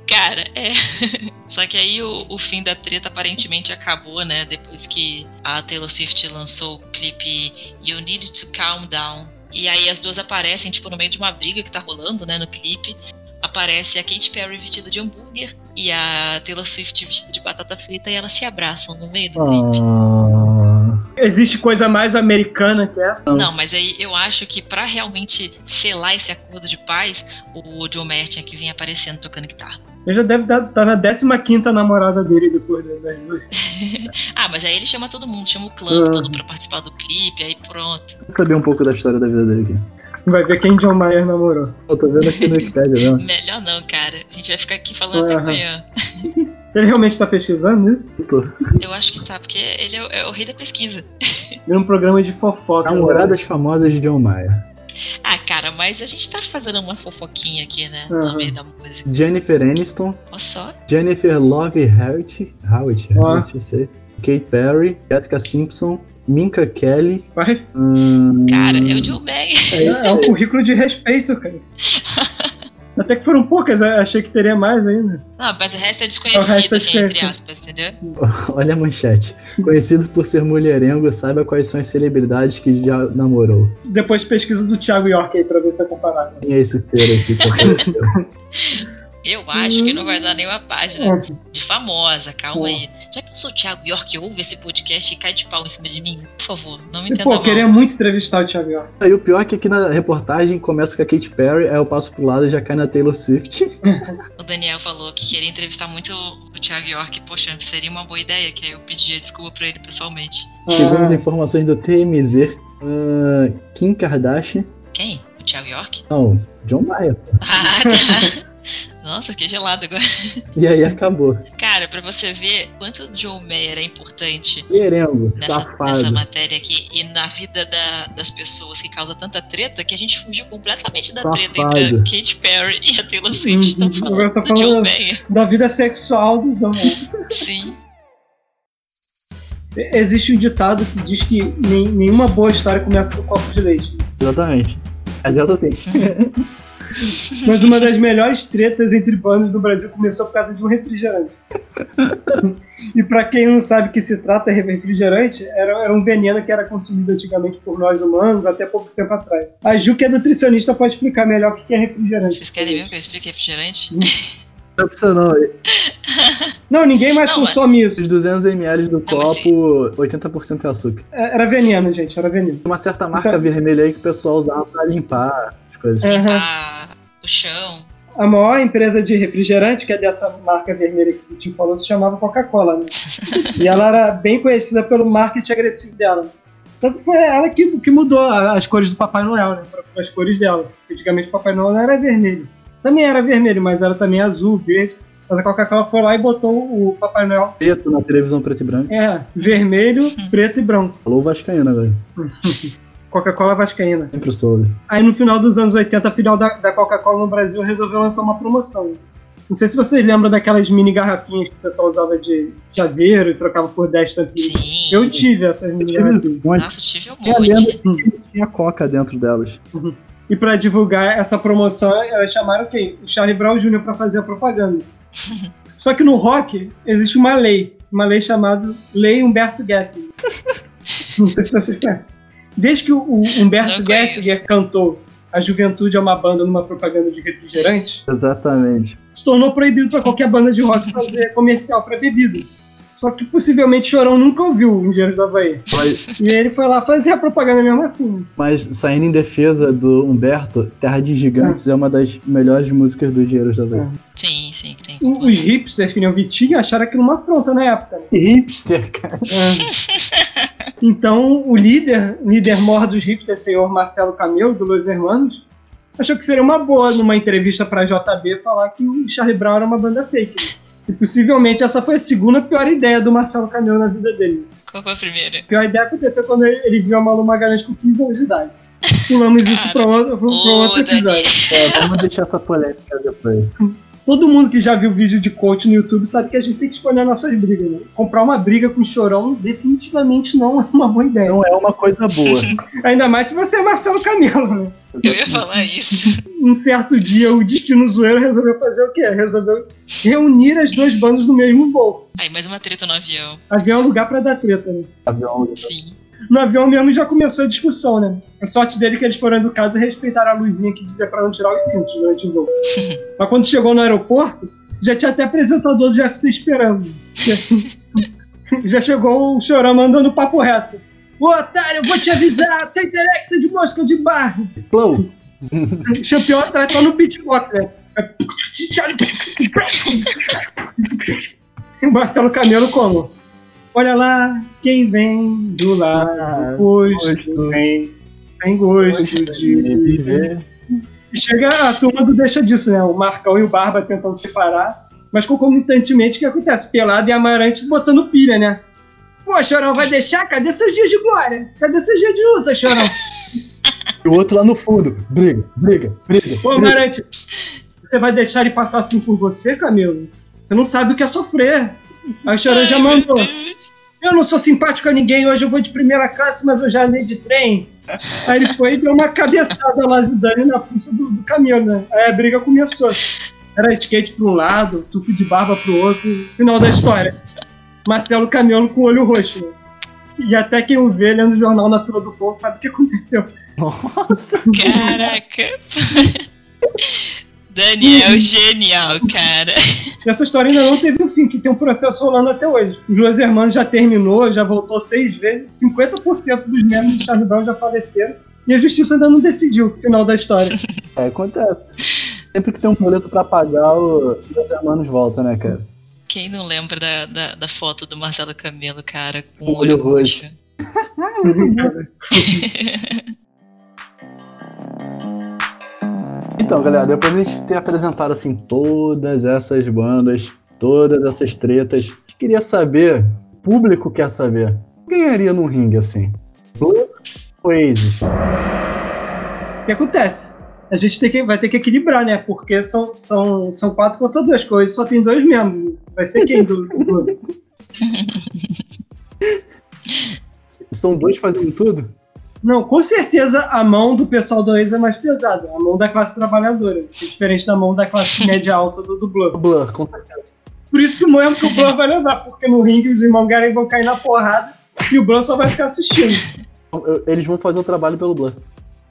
Cara, é. Só que aí o, o fim da treta aparentemente acabou, né? Depois que a Taylor Swift lançou o clipe You Need to Calm Down. E aí as duas aparecem, tipo, no meio de uma briga que tá rolando, né, no clipe. Aparece a Katy Perry vestida de hambúrguer e a Taylor Swift vestida de batata frita e elas se abraçam no meio do clipe. Ah, Existe coisa mais americana que essa? Não, mas aí eu acho que pra realmente selar esse acordo de paz, o John Mayer tinha que vir aparecendo tocando guitarra. Ele já deve estar na 15 namorada dele depois das duas. Ah, mas aí ele chama todo mundo, chama o clã Ah. todo pra participar do clipe, aí pronto. vou saber um pouco da história da vida dele aqui. Vai ver quem John Mayer namorou. Eu tô vendo aqui no Wikipedia mesmo. Melhor não, cara. A gente vai ficar aqui falando até Aham. amanhã. Ele realmente tá pesquisando isso? Tô. Eu acho que tá, porque ele é o, é o rei da pesquisa. Vira um programa de fofoca. Namoradas famosas de John Maia. Ah, cara, mas a gente tá fazendo uma fofoquinha aqui, né? Aham. No meio da música. Jennifer Aniston, Olha só. Jennifer Love Hewitt, Hewitt. Hewitt, eu sei. Kate Perry, Jessica Simpson, Minka Kelly. Vai. hum, Cara, é o John Mayer. É, é um currículo de respeito, cara. Até que foram poucas, eu achei que teria mais ainda. Não, mas o resto é O desconhecido, resto é assim, entre desconhecido. aspas, entendeu? Olha a manchete. Conhecido por ser mulherengo, saiba quais são as celebridades que já namorou. Depois pesquisa do Thiago York aí pra ver se é. Quem é esse ser aqui que apareceu? Eu acho que não vai dar nenhuma página É. de famosa, calma Pô. aí. Já pensou o Thiago York ouve esse podcast e cai de pau em cima de mim? Por favor, não me entenda pô, mal. eu queria muito entrevistar o Thiago York. E o pior é que aqui na reportagem começa com a Katy Perry, aí eu passo pro lado e já cai na Taylor Swift. O Daniel falou que queria entrevistar muito o Thiago York. Poxa, seria uma boa ideia, que aí eu pedia desculpa pra ele pessoalmente. Segundo as Ah. informações do TMZ, ah, Kim Kardashian. Quem? O Thiago York? Não, John Mayer. Ah, tá. Nossa, que gelado agora. E aí acabou. Cara, pra você ver quanto o John Mayer é importante Merengo, nessa, safado. nessa matéria aqui e na vida da- das pessoas que causa tanta treta que a gente fugiu completamente da treta Safado. entre a Katy Perry e a Taylor Swift. Estão Uhum. falando Agora tá do John falando- Mayer. Da vida sexual do John Mayer. Sim. Existe um ditado que diz que nem- nenhuma boa história começa com copo de leite. Exatamente. Mas essa sim. Mas uma das melhores tretas entre bandas do Brasil começou por causa de um refrigerante. E pra quem não sabe que se trata de refrigerante, era, era um veneno que era consumido antigamente por nós humanos até pouco tempo atrás. A Ju, que é nutricionista, pode explicar melhor o que é refrigerante. Vocês querem mesmo que eu explique refrigerante? Não precisa não. Não, ninguém mais Não, consome isso. Esses 200ml do mas copo, 80% é açúcar. É, Era veneno, gente, era veneno. Uma certa marca Então- vermelha aí que o pessoal usava pra limpar coisas. É. Limpar o chão. A maior empresa de refrigerante, que é dessa marca vermelha que o Tim falou, se chamava Coca-Cola, né? e ela era bem conhecida pelo marketing agressivo dela. Tanto que foi ela que, que mudou a- as cores do Papai Noel, né? Para as cores dela. Antigamente o Papai Noel não era vermelho. Também era vermelho, mas era também azul, verde. Mas a Coca-Cola foi lá e botou o Papai Noel. Preto na televisão preto e branco. É, vermelho, preto e branco. Falou Vascaína, velho. Coca-Cola Vascaína. Sempre soube. Aí no final dos anos 80, a filial da, da Coca-Cola no Brasil resolveu lançar uma promoção. Não sei se vocês lembram daquelas mini garrafinhas que o pessoal usava de chaveiro e trocava por 10 tampinhas. Sim. Eu tive essas mini garrafinhas. Um monte. Nossa, tive um Eu monte. lembro que tinha coca dentro delas. E pra divulgar essa promoção, elas chamaram quem? O Charlie Brown Jr. pra fazer a propaganda. Só que no rock existe uma lei, uma lei chamada Lei Humberto Gessinger. Não sei se vocês conhecem. Desde que o o Humberto. Gessinger cantou A Juventude é uma banda numa propaganda de refrigerante, Exatamente. se tornou proibido para qualquer banda de rock fazer comercial para bebida. Só que possivelmente Chorão nunca ouviu o Engenheiros do Havaí. Mas, E ele foi lá fazer a propaganda mesmo assim. mas saindo em defesa do Humberto, Terra de Gigantes é uma das melhores músicas do Engenheiros da Havaí. Sim, sim, tem. Os hipsters que nem o Vitinho acharam aquilo uma afronta na época. né? Hipster, cara. Então, o líder, líder mor dos hipsters, senhor Marcelo Camelo, do Los Hermanos, achou que seria uma boa, numa entrevista pra JB, falar que o Charlie Brown era uma banda fake. E possivelmente essa foi a segunda pior ideia do Marcelo Camelo na vida dele. Qual foi a primeira? A pior ideia aconteceu quando ele, ele viu a Malu Magalhães com 15 anos de idade. Pulamos isso pra outro, pra outro episódio. É, vamos deixar essa polêmica depois. Todo mundo que já viu vídeo de coach no YouTube sabe que a gente tem que escolher nossas brigas, né? Comprar uma briga com chorão definitivamente não é uma boa ideia. Não é uma coisa boa. Ainda mais se você é Marcelo Camelo, né? Eu ia falar isso. Um certo dia o Destino Zoeiro resolveu fazer o quê? Resolveu reunir as duas bandas no mesmo voo. Aí, mais uma treta no avião. Avião é um lugar pra dar treta, né? Avião. Sim. No avião mesmo já começou a discussão, né? A sorte dele é que eles foram educados e respeitaram a luzinha que dizia pra não tirar os cintos durante o voo. Mas quando chegou no aeroporto, já tinha até apresentador do UFC esperando. Já chegou o chorão mandando papo reto. Ô otário, eu vou te avisar, tem intelecta de mosca de barro. Flow. Campeão atrás só no beatbox, né? Marcelo Camelo como? Olha lá, quem vem do lado Ah, oposto gosto. vem sem gosto de viver. E chega a turma do deixa disso, né? O Marcão e o Barba tentando separar. Mas concomitantemente, o que acontece? Pelado e Amarante botando pilha, né? Pô, Chorão, vai deixar? Cadê seus dias de glória? Cadê seus dias de luta, Chorão? E o outro lá no fundo. Briga, briga, briga. Pô. Amarante, você vai deixar ele passar assim por você, Camilo? Você não sabe o que é sofrer. Aí o Chorão já mandou. Eu não sou simpático a ninguém, hoje eu vou de primeira classe, mas eu já andei de trem. Aí ele foi e deu uma cabeçada lá Zidane na fuça do, do caminhão, né? Aí a briga começou. Era skate pra um lado, tufo de barba pro outro, final da história. Marcelo Caminhão com o olho roxo. né? E até quem o vê lendo o jornal na fila do pão sabe o que aconteceu. Nossa. Caraca. Daniel, genial, cara. E essa história ainda não teve um fim, que tem um processo rolando até hoje. Os Los Hermanos já terminou, já voltou seis vezes, 50% dos membros do Charlie Brown já faleceram. E a justiça ainda não decidiu o final da história. É, acontece. Sempre que tem um boleto pra pagar, o- os hermanos voltam, né, cara? Quem não lembra da, da, da foto do Marcelo Camelo, cara, com o olho olho roxo. roxo? Então, galera, depois de a gente ter apresentado assim todas essas bandas, todas essas tretas, queria saber, o público quer saber, quem ganharia num ringue assim? Blur ou Oasis? O que acontece? A gente tem que, vai ter que equilibrar, né? Porque são, são, são quatro contra dois, coisas só tem dois membros. Vai ser quem do, do? São dois fazendo tudo? Não, com certeza a mão do pessoal do ex é mais pesada. A mão da classe trabalhadora. é diferente da mão da classe média alta do, do Blur. Blur, com certeza. Por isso que o mesmo que o Blur vai levar, porque no ringue os irmãos Garen vão cair na porrada e o Blur só vai ficar assistindo. Eles vão fazer o trabalho pelo Blur.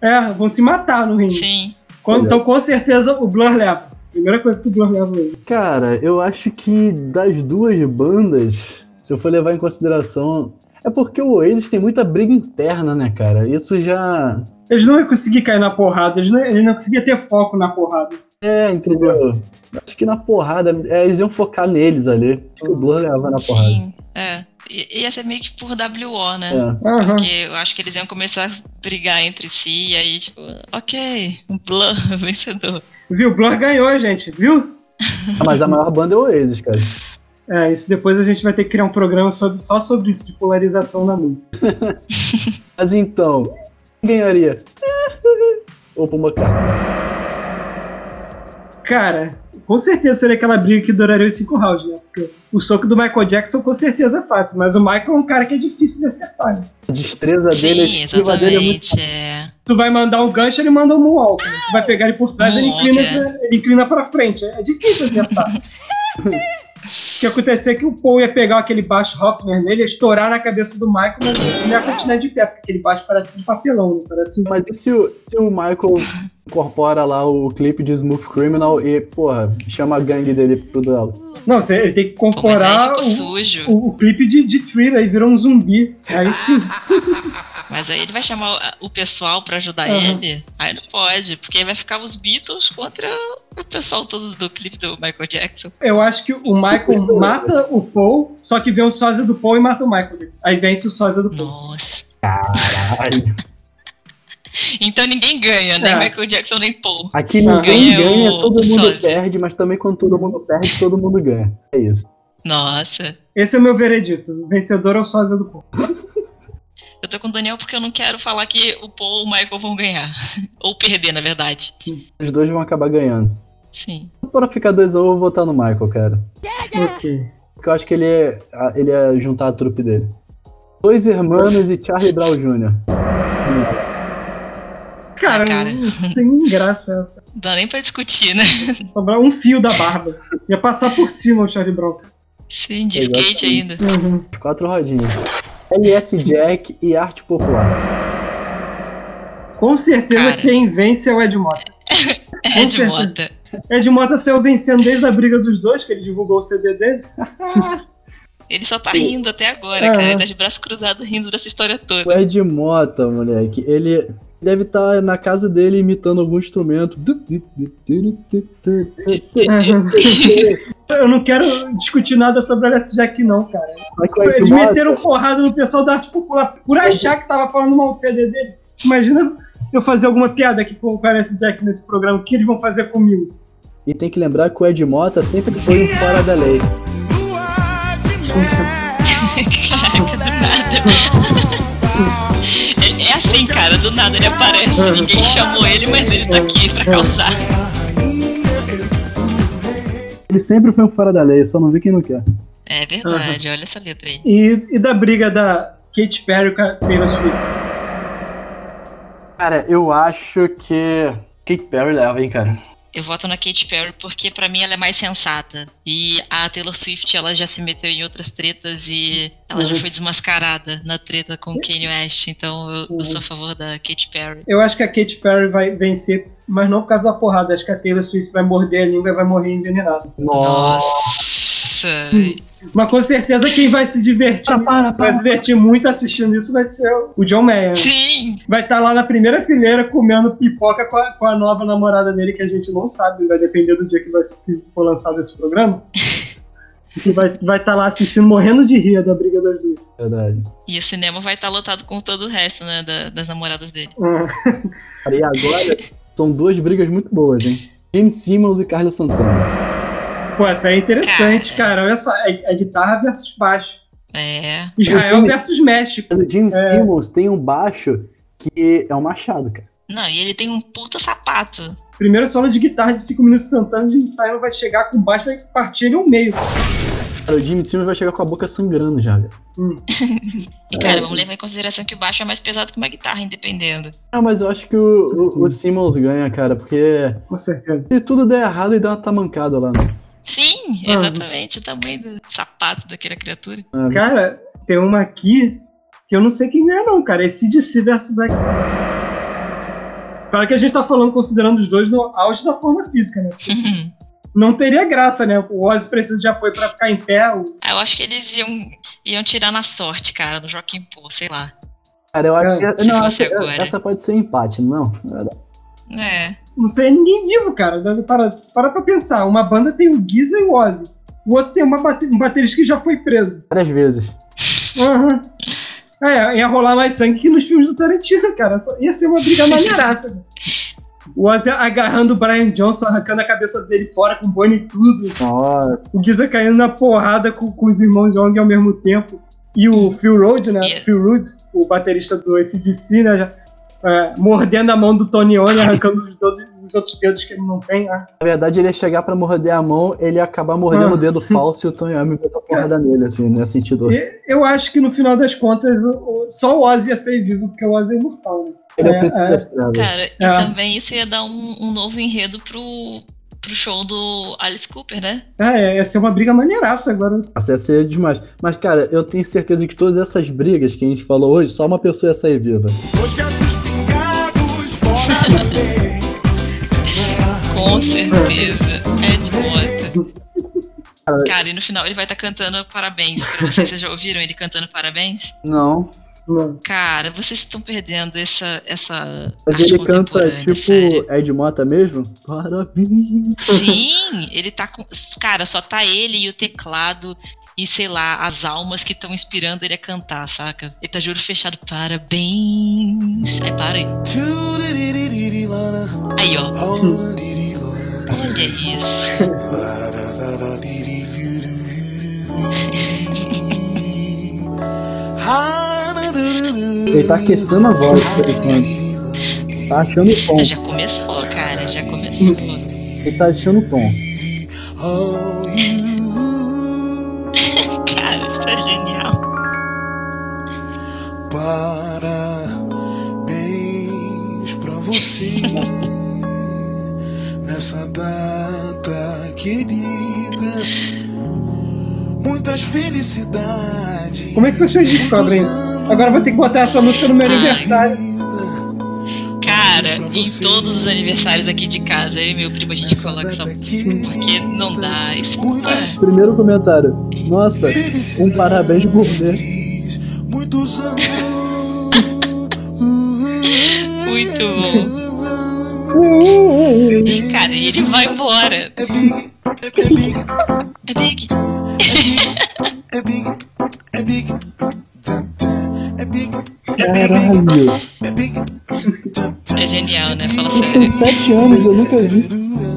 É, vão se matar no ringue. Sim. Quando- então, com certeza, o Blur leva. Primeira coisa que o Blur leva hoje. Cara, eu acho que das duas bandas, se eu for levar em consideração. É porque o Oasis tem muita briga interna, né, cara? Isso já. Eles não iam conseguir cair na porrada, eles não, eles não conseguiam ter foco na porrada. É, entendeu? Acho que na porrada, é, eles iam focar neles ali. Acho que o Blur leva na porrada. Sim. É. I- Ia ser meio que por WO, né? É. Porque eu acho que eles iam começar a brigar entre si, e aí, tipo, ok, um Blur vencedor. Viu? O Blur ganhou, gente, viu? Ah, Mas a maior banda é o Oasis, cara. É, isso depois a gente vai ter que criar um programa sobre- só sobre isso, de polarização na música. Mas então, quem ganharia? Ou McCartney? Cara, com certeza seria aquela briga que duraria os cinco rounds, né? Porque o soco do Michael Jackson com certeza é fácil, mas o Michael é um cara que é difícil de acertar. Né? A destreza dele, a Sim, esquiva dele é muito. exatamente. É. Tu vai mandar um gancho, ele manda um moonwalk. né? Tu vai pegar ele por trás, ele inclina, é. pra, ele inclina pra frente. É difícil acertar. O que acontecer é que o Paul ia pegar aquele baixo Hoffner nele, ia estourar na cabeça do Michael, mas ele ia continuar de pé, porque aquele baixo parece de papelão? Parece um... Mas e se o, se o Michael incorpora lá o clipe de Smooth Criminal e, porra, chama a gangue dele pro duelo? Não, você- ele tem que Pô, mas aí incorporar ficou o, sujo. o, o clipe de, de thriller e virou um zumbi. Aí sim. Mas aí ele vai chamar o- o pessoal pra ajudar Aham. ele? Aí não pode, porque aí vai ficar os Beatles contra o pessoal todo do clipe do Michael Jackson. Eu acho que o Michael mata o Paul, só que vem o sósia do Paul e mata o Michael. Aí vence o sósia do Paul. Nossa. Caralho. Então ninguém ganha, nem É. Michael Jackson nem Paul. Aqui ninguém Ganha ganha, o- todo mundo perde, mas também quando todo mundo perde, todo mundo ganha. É isso. Nossa. Esse é o meu veredito. Vencedor é o sósia do povo. Eu tô com o Daniel porque eu não quero falar que o Paul ou o Michael vão ganhar. ou perder, na verdade. Os dois vão acabar ganhando. Sim. Pra ficar 2x1, eu vou votar no Michael, cara. Ok. Porque eu acho que ele ia, ele ia juntar a trupe dele. Dois Hermanos e Charlie Brown Jr. Cara, cara. não tem graça essa. Não dá nem pra discutir, né? Sobrar um fio da barba. Ia passar por cima o Charlie Brown. Sim, de skate ainda. Uhum. Quatro rodinhas. LS Jack e Arte Popular. Com certeza Cara. quem vence é o Ed Mota. É de certeza. mota. Ed Mota saiu vencendo desde a briga dos dois, que ele divulgou o CD dele. Ele só tá rindo até agora, Aham. cara. Ele tá de braço cruzado rindo dessa história O toda. Ed Mota, moleque, ele deve estar na casa dele imitando algum instrumento. Eu não quero discutir nada sobre o LS Jack, não, cara. Eles meteram porrada no pessoal da arte popular por achar que tava falando mal do CD dele. Imagina eu fazer alguma piada aqui com o LS Jack nesse programa. O que eles vão fazer comigo? E tem que lembrar que o Ed Mota sempre foi um fora da lei. Caraca, do nada. É, assim, cara, do nada ele aparece. Ninguém chamou ele, mas ele tá aqui pra causar. Ele sempre foi um fora da lei, só não vi quem não quer. É verdade, olha essa letra aí. E, e da briga da Katy Perry com a Taylor Swift. Cara, eu acho que. Kate Perry leva, hein, cara. Eu voto na Katy Perry porque pra mim ela é mais sensata. E a Taylor Swift, ela já se meteu em outras tretas e ela já Uhum. foi desmascarada na treta com o Kanye West. Então eu, eu sou a favor da Katy Perry. Eu acho que a Katy Perry vai vencer, mas não por causa da porrada. Acho que a Taylor Swift vai morder a língua e vai morrer envenenada. Nossa. Nossa! Mas com certeza quem vai se divertir, Para, para, vai para. se divertir muito assistindo isso vai ser o John Mayer. Sim! Vai estar lá na primeira fileira comendo pipoca com a, com a nova namorada dele, que a gente não sabe, vai depender do dia que vai se- for lançado esse programa. Que vai estar vai tá lá assistindo, morrendo de rir da briga das duas. Verdade. E o cinema vai estar lotado com todo o resto, né? da- das namoradas dele. Ah, Cara, e agora são duas brigas muito boas, hein? James Simmons e Carla Santana. Pô, essa é interessante, Cara. cara. Olha só, é, é guitarra versus baixo. É. Israel versus México. O James É. Simmons tem um baixo que é um machado, cara. Não, e ele tem um puta sapato. Primeiro solo de guitarra de 5 minutos Santana de ensaio vai chegar com baixo e vai partir ele ao meio. Cara, o James Simmons vai chegar com a boca sangrando já, velho. E, cara, vamos levar em consideração que o baixo é mais pesado que uma guitarra, independendo. Ah, mas eu acho que o, o, o Simmons ganha, cara, porque Com certeza. se tudo der errado, ele dá uma tamancada lá, né? Sim, Ah. exatamente. O tamanho do sapato daquela criatura. Ah, Cara, tem uma aqui que eu não sei quem ganha, não, cara. É CDC versus Black Sabbath. Claro que a gente tá falando considerando os dois no auge da forma física, né? Não teria graça, né? O Ozzy precisa de apoio pra ficar em pé. o- Ah, eu acho que eles iam, iam tirar na sorte, cara, no Joaquim Pô, sei lá. Cara, eu acho que. Se Não, fosse essa, agora. essa pode ser empate, não? É. Não sei ninguém vivo, cara. Para, para pra pensar. Uma banda tem o Giza e o Ozzy. O outro tem uma bate- um baterista que já foi preso. Várias vezes. Aham. É, ia rolar mais sangue que nos filmes do Tarantino, cara. Ia ser uma briga maneiraça. O Ozzy agarrando o Brian Johnson, arrancando a cabeça dele fora com o Bonnie e tudo. Nossa. O Giza caindo na porrada com, com os irmãos Young ao mesmo tempo. E o Phil Road, né? Yeah. Phil Rood, o baterista do ACDC, né? já, é, mordendo a mão do Tony Iommi, arrancando os, dedos- os outros dedos que ele não tem. Ah, Na verdade, ele ia chegar pra morder a mão, ele ia acabar mordendo Ah. o dedo falso e o Tony Iommi botar porrada nele, assim, nesse sentido. E Eu acho que no final das contas, só o Ozzy ia ser vivo, porque o Ozzy é imortal, né? Ele é, É, é. Cara, e É. também isso ia dar um, um novo enredo pro, pro show do Alice Cooper, né? É, ia ser uma briga maneiraça agora. Nossa, ia ser demais. Mas, cara, eu tenho certeza que todas essas brigas que a gente falou hoje, só uma pessoa ia sair viva. Os gatos pingados fora. Com certeza. É de bota. Cara, e no final ele vai estar cantando parabéns pra vocês. Vocês já ouviram ele cantando parabéns? Não. Não. Cara, vocês estão perdendo essa, essa Mas arte ele canta tipo sério. Ed Mota mesmo? Parabéns. Sim, ele tá com. Cara, só tá ele e o teclado e, sei lá, as almas que estão inspirando ele a cantar, saca? Ele tá de olho fechado, parabéns. Aí para aí. Aí, ó. Olha isso. Ele tá aquecendo a voz por enquanto. Tá achando o tom. Já começou, cara, já começou. Ele tá achando o tom. Cara, isso é genial. Parabéns pra você nessa data querida. Muitas felicidades. Como é que vocês descobrem isso? Agora eu vou ter que botar essa música no meu Ai. aniversário. Cara, em todos os aniversários aqui de casa, eu e meu primo, a gente coloca essa música, porque não dá. Isso Muitas Primeiro comentário. Nossa, um parabéns gourmet. Muito bom. Cara, e ele vai embora. É big, é big, É big. é big, é big. É big, Caralho. é big. Tan, tan. É genial, né? Fala Tem sério. sete anos, eu nunca vi.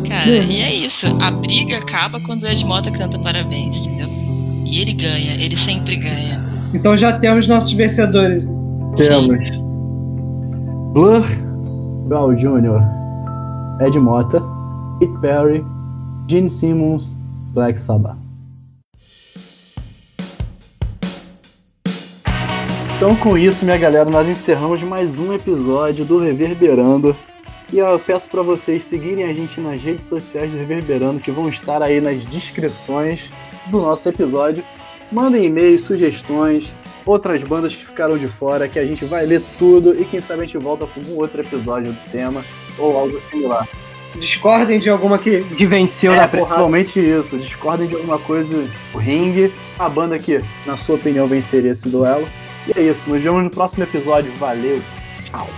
Cara, e é isso. A briga acaba quando o Ed Mota canta parabéns, entendeu? E ele ganha, ele sempre ganha. Então já temos nossos vencedores. Temos Blur, Gal Jr., Ed Mota, Kate Perry, Gene Simmons, Black Sabbath. Então, com isso, minha galera, nós encerramos mais um episódio do Reverberando. E eu peço para vocês seguirem a gente nas redes sociais do Reverberando, que vão estar aí nas descrições do nosso episódio. Mandem e-mails, sugestões, outras bandas que ficaram de fora, que a gente vai ler tudo e quem sabe a gente volta com um outro episódio do tema ou algo similar. Discordem de alguma que, que venceu É, na porrada. principalmente isso. Discordem de alguma coisa, o ringue, a banda que, na sua opinião, venceria esse duelo. E é isso, nos vemos no próximo episódio. Valeu, tchau.